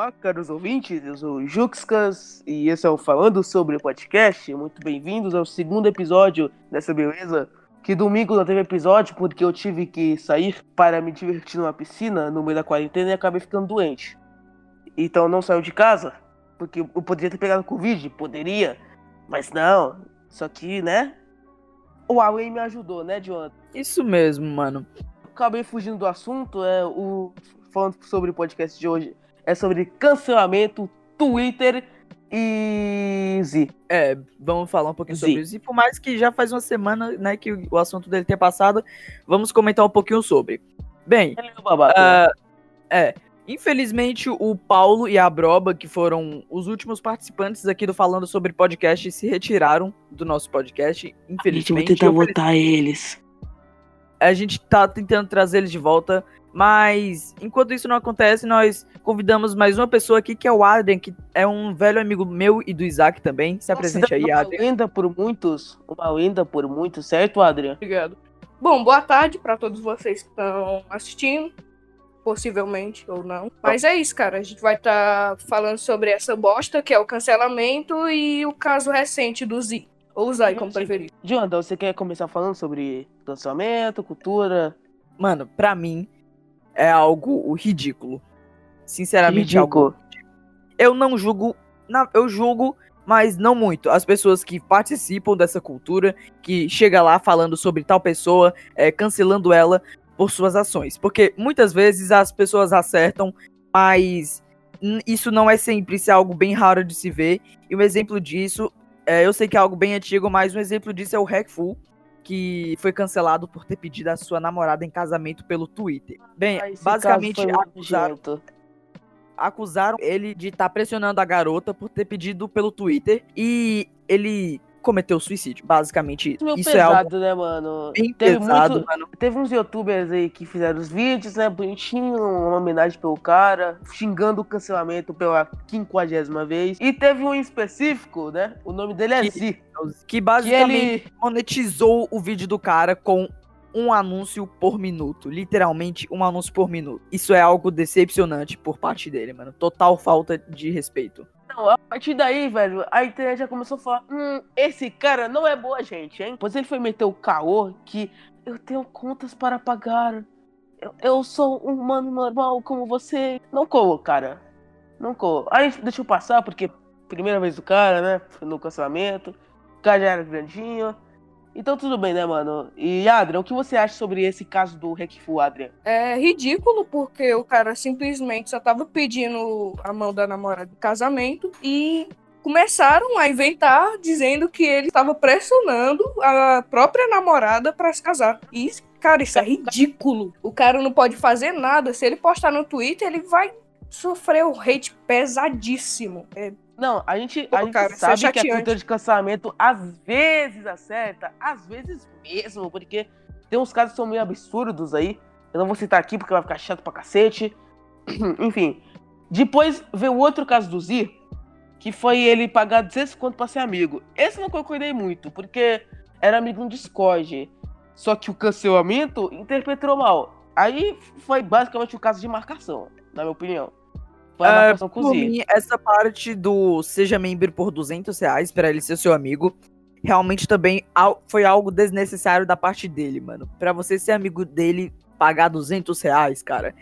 Olá, caros ouvintes, eu sou o Juxcas e esse é o Falando Sobre o Podcast. Muito bem-vindos ao segundo episódio dessa beleza. Que domingo não teve episódio porque eu tive que sair para me divertir numa piscina no meio da quarentena e acabei ficando doente. Então não saiu de casa, porque eu poderia ter pegado Covid, poderia, mas não. Só que, né? O Huawei me ajudou, né, Jonathan? Isso mesmo, mano. Acabei fugindo do assunto, é o falando sobre o podcast de hoje é sobre cancelamento, Twitter e Z. É, vamos falar um pouquinho Z. sobre isso. E por mais que já faz uma semana, né, que o assunto dele tenha passado, vamos comentar um pouquinho sobre. Bem, uh, é, infelizmente o Paulo e a Broba, que foram os últimos participantes aqui do Falando sobre Podcast, se retiraram do nosso podcast, infelizmente. A gente vai tentar votar eles. A gente tá tentando trazer eles de volta, mas enquanto isso não acontece, nós convidamos mais uma pessoa aqui, que é o Adrian, que é um velho amigo meu e do Isaac também. Se apresente aí, Adrian. Uma lenda por muitos, uma lenda por muitos, certo, Adrian? Obrigado. Bom, boa tarde para todos vocês que estão assistindo, possivelmente ou não. Mas é isso, cara. A gente vai estar tá falando sobre essa bosta, que é o cancelamento, e o caso recente do Z. Ou Zai, como preferir. Jonathan, você quer começar falando sobre cancelamento, cultura? Mano, pra mim, é algo ridículo. Sinceramente, ridículo. algo. Eu não julgo. eu julgo, mas não muito. As pessoas que participam dessa cultura, que chega lá falando sobre tal pessoa, é, cancelando ela por suas ações. Porque muitas vezes as pessoas acertam, mas isso não é sempre, isso é algo bem raro de se ver. E um exemplo disso, é, eu sei que é algo bem antigo, mas um exemplo disso é o Hackful, que foi cancelado por ter pedido a sua namorada em casamento pelo Twitter. Bem, ah, basicamente acusaram, acusaram ele de estar tá pressionando a garota por ter pedido pelo Twitter e ele cometeu suicídio, basicamente. Isso, isso pesado, é algo né, mano? Bem teve pesado, muito, mano. Teve uns youtubers aí que fizeram os vídeos, né, bonitinho, uma homenagem pelo cara, xingando o cancelamento pela quinquagésima vez. E teve um específico, né, o nome dele é que, Z. Que basicamente que ele... monetizou o vídeo do cara com um anúncio por minuto. Literalmente, um anúncio por minuto. Isso é algo decepcionante por parte dele, mano. Total falta de respeito. Partir daí, velho, a internet já começou a falar: hum, esse cara não é boa gente, hein? Pois ele foi meter o caô que eu tenho contas para pagar. Eu, eu sou um humano normal como você. Não coou, cara. Não coou. Aí deixa eu passar, porque primeira vez do cara, né? No cancelamento. O cara já era grandinho. Então tudo bem, né, mano? E Adrian, o que você acha sobre esse caso do Hackful, Adrian? É ridículo, porque o cara simplesmente só tava pedindo a mão da namorada de casamento e começaram a inventar dizendo que ele estava pressionando a própria namorada para se casar. E, cara, isso é ridículo. O cara não pode fazer nada. Se ele postar no Twitter, ele vai sofrer um hate pesadíssimo. É não, a gente, Pô, a gente cara, é sabe é que a cultura de cancelamento às vezes acerta, às vezes mesmo, porque tem uns casos que são meio absurdos aí. Eu não vou citar aqui porque vai ficar chato pra cacete. Enfim. Depois veio o outro caso do Zir, que foi ele pagar 200 conto pra ser amigo. Esse não concordei muito, porque era amigo no Discord. Só que o cancelamento interpretou mal. Aí foi basicamente o caso de marcação, na minha opinião. Uh, por mim, essa parte do seja membro por 200 reais pra ele ser seu amigo, realmente também foi algo desnecessário da parte dele, mano. Pra você ser amigo dele, pagar 200 reais, cara.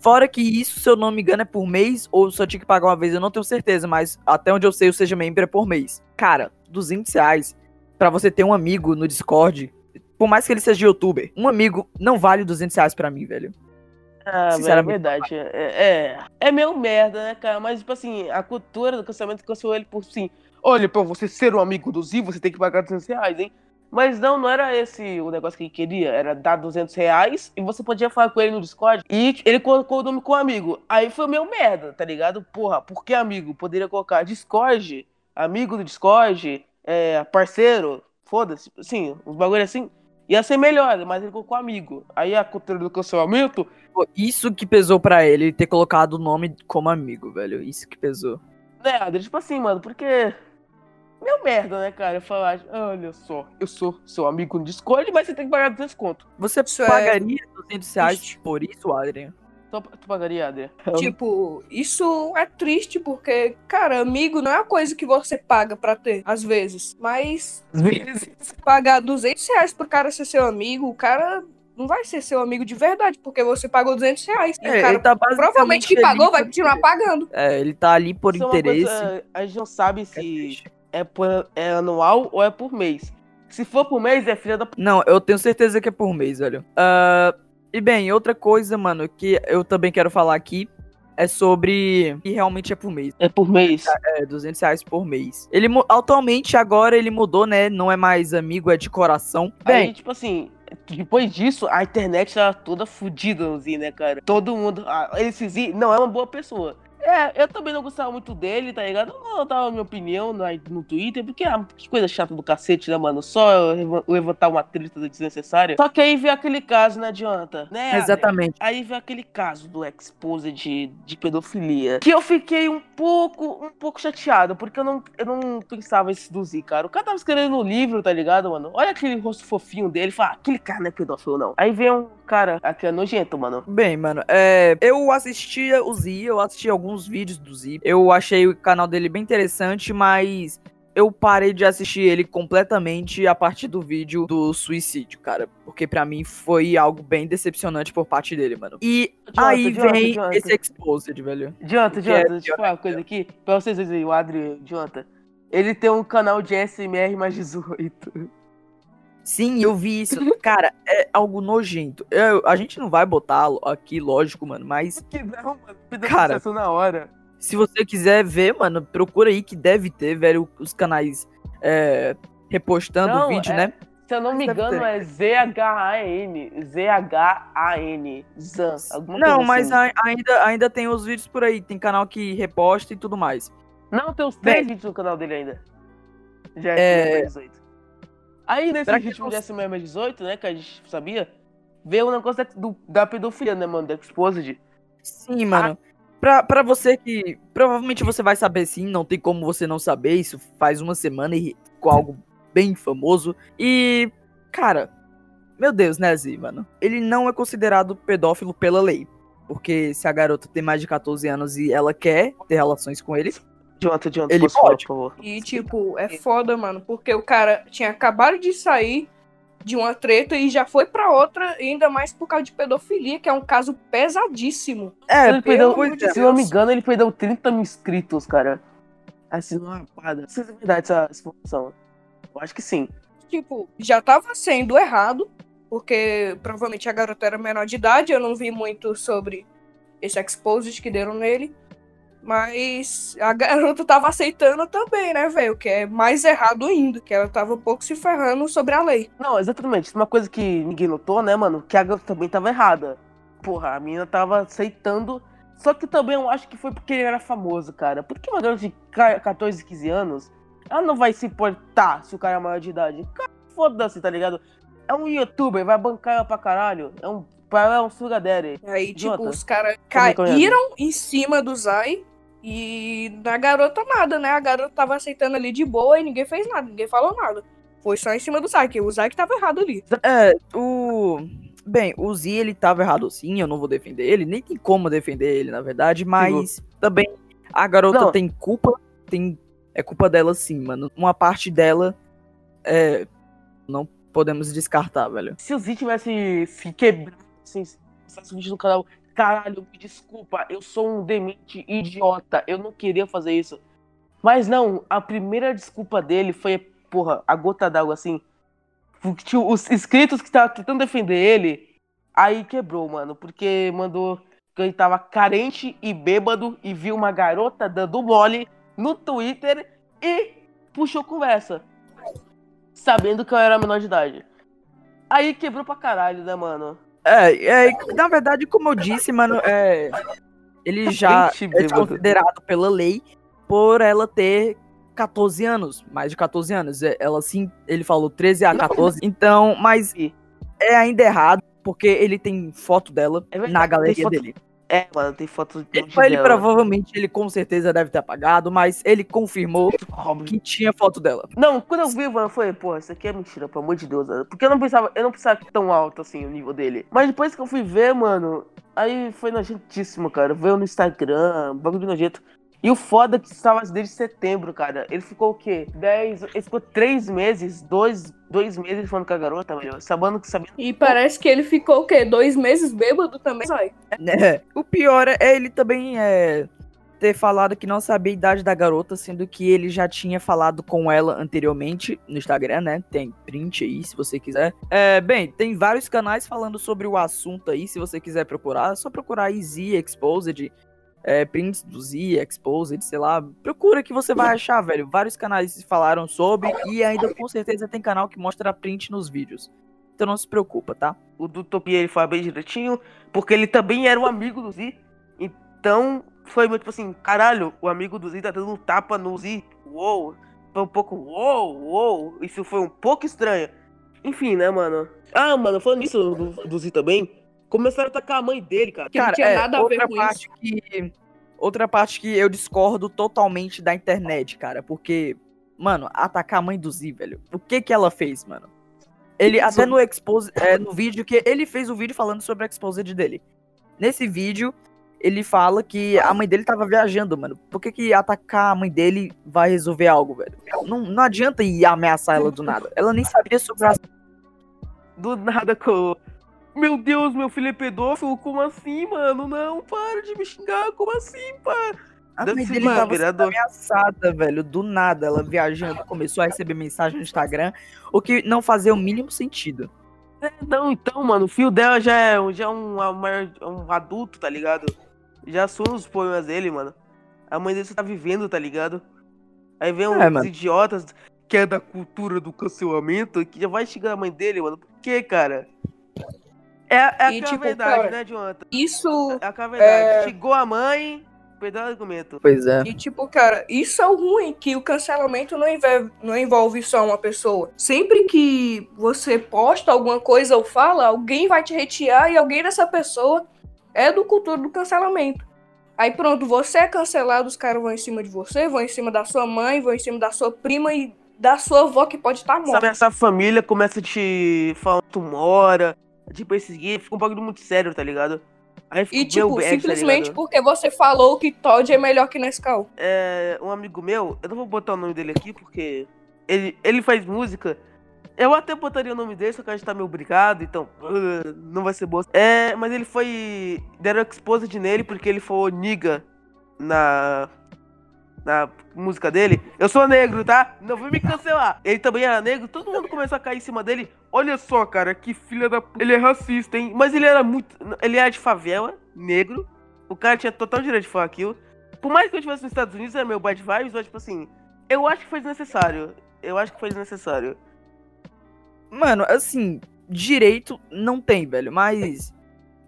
Fora que isso, se eu não me engano, é por mês ou só tinha que pagar uma vez, eu não tenho certeza, mas até onde eu sei, o Seja Membro é por mês. Cara, 200 reais pra você ter um amigo no Discord, por mais que ele seja youtuber, um amigo não vale 200 reais pra mim, velho. Ah, é verdade. É, é, é meio merda, né, cara? Mas, tipo assim, a cultura do cancelamento cancelou ele por sim. Olha, pra você ser um amigo do Zi, você tem que pagar 200 reais, hein? Mas não, não era esse o negócio que ele queria. Era dar 200 reais e você podia falar com ele no Discord. E ele colocou o nome com amigo. Aí foi meio merda, tá ligado? Porra, por que amigo? Poderia colocar Discord, amigo do Discord, é, parceiro, foda-se. Sim, uns bagulho assim. Ia ser melhor, mas ele colocou amigo. Aí a cultura do cancelamento isso que pesou para ele, ter colocado o nome como amigo, velho. Isso que pesou. É, tipo assim, mano, porque. Meu merda, né, cara? Falar, olha só, eu sou seu amigo no Discord, mas você tem que pagar 200 conto. Você isso é pagaria é... 200 reais por isso, Adrian? Tu, tu pagaria, Adria? Tipo, isso é triste porque, cara, amigo não é uma coisa que você paga pra ter, às vezes. Mas Às vezes. pagar 200 reais pro cara ser seu amigo, o cara não vai ser seu amigo de verdade, porque você pagou 200 reais. E É, o cara ele tá provavelmente que pagou vai continuar pagando. É, ele tá ali por Isso é interesse. coisa- a gente não sabe É se triste. é, por, é anual ou é por mês. Se for por mês, é filha da. Não, eu tenho certeza que é por mês, velho. Ah, e bem, outra coisa, mano, que eu também quero falar aqui é sobre. que realmente é por mês. É por mês. É, 200 reais por mês. Ele atualmente agora ele mudou, né? Não é mais amigo, é de coração. Aí, Bem, tipo assim, depois disso, a internet tava toda fodida no Z, né, cara? Todo mundo. Ah, esse Z não é uma boa pessoa. É, eu também não gostava muito dele, tá ligado? Eu não tava minha opinião no, no Twitter, porque ah, que coisa chata do cacete, né, mano? Só levantar uma treta desnecessária. Só que aí veio aquele caso, não adianta, né? Exatamente. Aí veio aquele caso do expose de, de pedofilia. Que eu fiquei um pouco, um pouco chateado, porque eu não, eu não pensava do Z, cara. O cara tava escrevendo um livro, tá ligado, mano? Olha aquele rosto fofinho dele, fala, ah, aquele cara não é pedófilo, não. Aí vem um cara, aqui é nojento, mano. Bem, mano, é, eu assistia o Z, eu assisti alguns vídeos do Z. Eu achei o canal dele bem interessante, mas eu parei de assistir ele completamente a partir do vídeo do suicídio, cara. Porque pra mim foi algo bem decepcionante por parte dele, mano. E Idiota, aí idiota, vem idiota. esse exposed, velho. Adianta, é adianta, deixa eu falar uma coisa aqui, pra vocês verem, o Adri, adianta. Ele tem um canal de SMR mais 18. Sim, eu vi isso. Cara, é algo nojento. Eu- a gente não vai botá-lo aqui, lógico, mano, mas Que não, mano. Pediu Cara. sucesso na hora. se você quiser ver, mano, procura aí que deve ter, velho, os canais é, repostando o Não, vídeo, é- né? Se eu não me Deve engano, ter. é Z-H-A-N. Z-H-A-N. Zan. alguma Não, coisa mas assim. a- ainda, ainda tem os vídeos por aí. Tem canal que reposta e tudo mais. Não, tem os Bem. três vídeos no canal dele ainda. De É. SMR 18. Aí, nesse Será que ritmo não- de SMR 18, né, que a gente sabia, veio o negócio da, do- da pedofilia, né, mano, da Exposed. Sim, mano. Pra, pra você que. Provavelmente você vai saber sim, não tem como você não saber. Isso faz uma semana e ficou algo bem famoso. E. Cara. Meu Deus, né, Zi, mano? Ele não é considerado pedófilo pela lei. Porque se a garota tem mais de 14 anos e ela quer ter relações com ele. Adianta, adianta, Ele falar, pode. por favor. E, tipo, é foda, mano, porque o cara tinha acabado de sair de uma treta e já foi pra outra, ainda mais por causa de pedofilia, que é um caso pesadíssimo. É, ele perdeu, é. se não me engano, ele perdeu 30 mil inscritos, cara. Assim, numa rapada. Não sei se é verdade essa essa informação. Eu acho que sim. Tipo, já tava sendo errado, porque provavelmente a garota era menor de idade, eu não vi muito sobre esse exposed que deram nele. Mas a garota tava aceitando também, né, velho? Que é mais errado ainda, que ela tava um pouco se ferrando sobre a lei. Não, exatamente. Uma coisa que ninguém notou, né, mano? Que a garota também tava errada. Porra, a menina tava aceitando. Só que também eu acho que foi porque ele era famoso, cara. Porque uma garota de ca- 14, 15 anos, ela não vai se importar se o cara é maior de idade. Cara, foda-se, tá ligado? É um youtuber, vai bancar ela pra caralho. É um. É um sugar daddy. Aí, tipo, os caras caíram em cima do Zai e na garota nada, né? A garota tava aceitando ali de boa e ninguém fez nada, ninguém falou nada. Foi só em cima do que o que tava errado ali. É, o. Bem, o Z ele tava errado sim, eu não vou defender ele, nem tem como defender ele, na verdade, mas também a garota Não. tem culpa, tem. É culpa dela sim, mano. Uma parte dela é. Não podemos descartar, velho. Se o Z tivesse se quebrado, assim, se no canal, caralho, me desculpa, eu sou um demente idiota, eu não queria fazer isso. Mas não, a primeira desculpa dele foi, porra, a gota d'água, assim. Os inscritos que estavam tentando defender ele, aí quebrou, mano, porque mandou que ele tava carente e bêbado e viu uma garota dando mole no Twitter e puxou conversa. Sabendo que eu era menor de idade. Aí quebrou pra caralho, né, mano? É, é, na verdade, como eu disse, mano, é. Ele já é considerado pela lei por ela ter 14 anos, mais de 14 anos. É, Ela sim, ele falou 13 a 14. Então, mas é ainda errado, porque ele tem foto dela É na galeria dele. É, mano, tem foto ele, ele provavelmente, ele com certeza deve ter apagado, mas ele confirmou que tinha foto dela. Não, quando eu vi, mano, foi, pô, isso aqui é mentira, pelo amor de Deus. Mano. Porque eu não pensava, eu não pensava que tão alto assim o nível dele. Mas depois que eu fui ver, mano, aí foi nojentíssimo, cara. Veio no Instagram, bagulho nojento. E o foda é que estava desde setembro, cara. Ele ficou o quê? Dez. Ele ficou três meses, dois, dois meses falando com a garota, melhor. Sabendo que sabia. E parece que ele ficou o quê? Dois meses bêbado também, sai. É. O pior é ele também é ter falado que não sabia a idade da garota, sendo que ele já tinha falado com ela anteriormente no Instagram, né? Tem print aí, se você quiser. É, bem, tem vários canais falando sobre o assunto aí, se você quiser procurar. É só procurar Easy Exposed é, prints do Z, Exposed, sei lá. Procura que você vai achar, velho. Vários canais falaram sobre e ainda com certeza tem canal que mostra print nos vídeos. Então não se preocupa, tá? O do Topia ele bem direitinho, porque ele também era um amigo do Z. Então foi muito tipo assim, caralho, o amigo do Z tá dando um tapa no Z. Uou! Foi um pouco uou, uou. Isso foi um pouco estranho. Enfim, né, mano? Ah, mano, falando nisso do, do Z também, começaram a atacar a mãe dele, cara. Que cara, não tinha é, nada a ver com parte isso. Que, outra parte que eu discordo totalmente da internet, cara, porque, mano, atacar a mãe do Z, velho. O que que ela fez, mano? Ele, Isso. até no expose, é, no vídeo que ele fez o vídeo falando sobre a exposed dele. Nesse vídeo, ele fala que a mãe dele tava viajando, mano. Por que, que atacar a mãe dele vai resolver algo, velho? Não, não adianta ir ameaçar ela do nada. Ela nem sabia sobre a... Do nada com meu Deus, meu filho é pedófilo? Como assim, mano? Não, para de me xingar. Como assim, pá? A mãe dele tava ameaçada, velho. Do nada, ela viajando, começou a receber mensagem no Instagram, o que não fazia o mínimo sentido. É, não, então, mano, o filho dela já é, já é um, um adulto, tá ligado? Já são os poemas dele, mano. A mãe dele só tá vivendo, tá ligado? Aí vem uns é, idiotas que é da cultura do cancelamento que já vai xingar a mãe dele, mano. Por que, cara? É, é e, tipo, verdade, cara, né, Jonathan? Isso. É a verdade. É... Chegou a mãe, perdeu o argumento. Pois é. E tipo, cara, isso é o ruim, que o cancelamento não envolve, não envolve só uma pessoa. Sempre que você posta alguma coisa ou fala, alguém vai te retirar e alguém dessa pessoa é do cultura do cancelamento. Aí pronto, você é cancelado, os caras vão em cima de você, vão em cima da sua mãe, vão em cima da sua prima e da sua avó que pode estar morta. Sabe, essa família começa a te falar tu mora, Tipo, esses guias ficam um bagulho muito sério, tá ligado? Aí e, tipo, bad, tá simplesmente tá porque você falou que Todd é melhor que Nescau. É, um amigo meu, eu não vou botar o nome dele aqui porque ele, ele faz música. Eu até botaria o nome dele, só que a gente tá meio obrigado, então uh, não vai ser boa. É, mas ele foi. Deram exposed nele porque ele foi niga na na música dele, eu sou negro, tá? Não vem me cancelar. Ele também era negro, todo mundo começou a cair em cima dele. Olha só, cara, que filha da. Ele é racista, hein? Mas ele era muito. Ele era de favela, negro. O cara tinha total direito de falar aquilo. Por mais que eu estivesse nos Estados Unidos, era meu bad vibes, mas, tipo assim, eu acho que foi desnecessário. Eu acho que foi desnecessário. Mano, assim, direito não tem, velho, mas.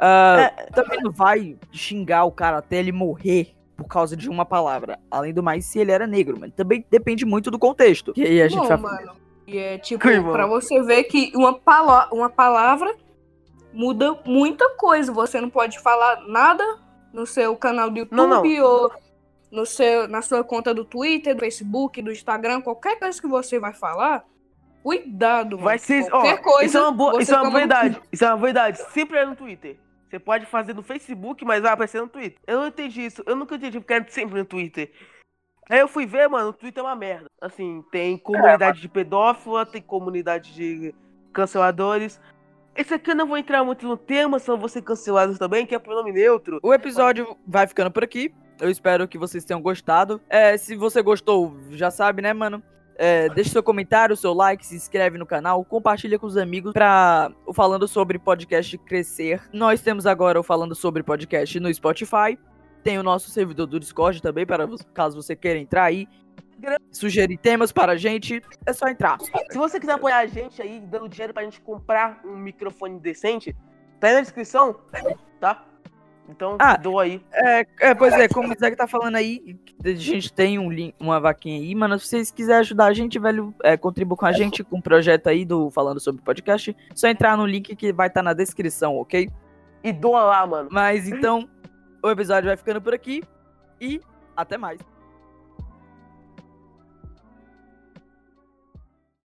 Uh, é... Também não vai xingar o cara até ele morrer por causa de uma palavra. Além do mais, se ele era negro, mas também depende muito do contexto. E aí a gente Não, vai... mano. E é tipo, pra você ver que uma, pala uma palavra muda muita coisa. Você não pode falar nada no seu canal do YouTube não, não. ou no seu, na sua conta do Twitter, do Facebook, do Instagram, qualquer coisa que você vai falar. Cuidado, mano. Vai ser, qualquer ó, coisa. Isso é uma, boa, isso é uma verdade. Isso é uma verdade. Sempre é no Twitter. Você pode fazer no Facebook, mas vai aparecer no Twitter. Eu não entendi isso. Eu nunca entendi porque é sempre no Twitter. Aí eu fui ver, mano, o Twitter é uma merda. Assim, tem comunidade é, de pedófila, tem comunidade de canceladores. Esse aqui eu não vou entrar muito no tema, só vou ser cancelados também, que é pronome neutro. O episódio vai ficando por aqui. Eu espero que vocês tenham gostado. É, se você gostou, já sabe, né, mano? É, deixe seu comentário, seu like, se inscreve no canal, compartilha com os amigos para o Falando Sobre Podcast crescer. Nós temos agora o Falando Sobre Podcast no Spotify. Tem o nosso servidor do Discord também, para caso você queira entrar aí. Sugerir temas para a gente, é só entrar. Se você quiser apoiar a gente aí, dando dinheiro pra gente comprar um microfone decente, tá aí na descrição, tá? Então, ah, dou aí. É, é, pois é, como o Zé tá falando aí, a gente tem um link, uma vaquinha aí, mano. Se vocês quiserem ajudar a gente, velho, é, contribua com a gente com o um projeto aí do Falando sobre Podcast. Só entrar no link que vai estar tá na descrição, ok? E doa lá, mano. Mas então, o episódio vai ficando por aqui e até mais.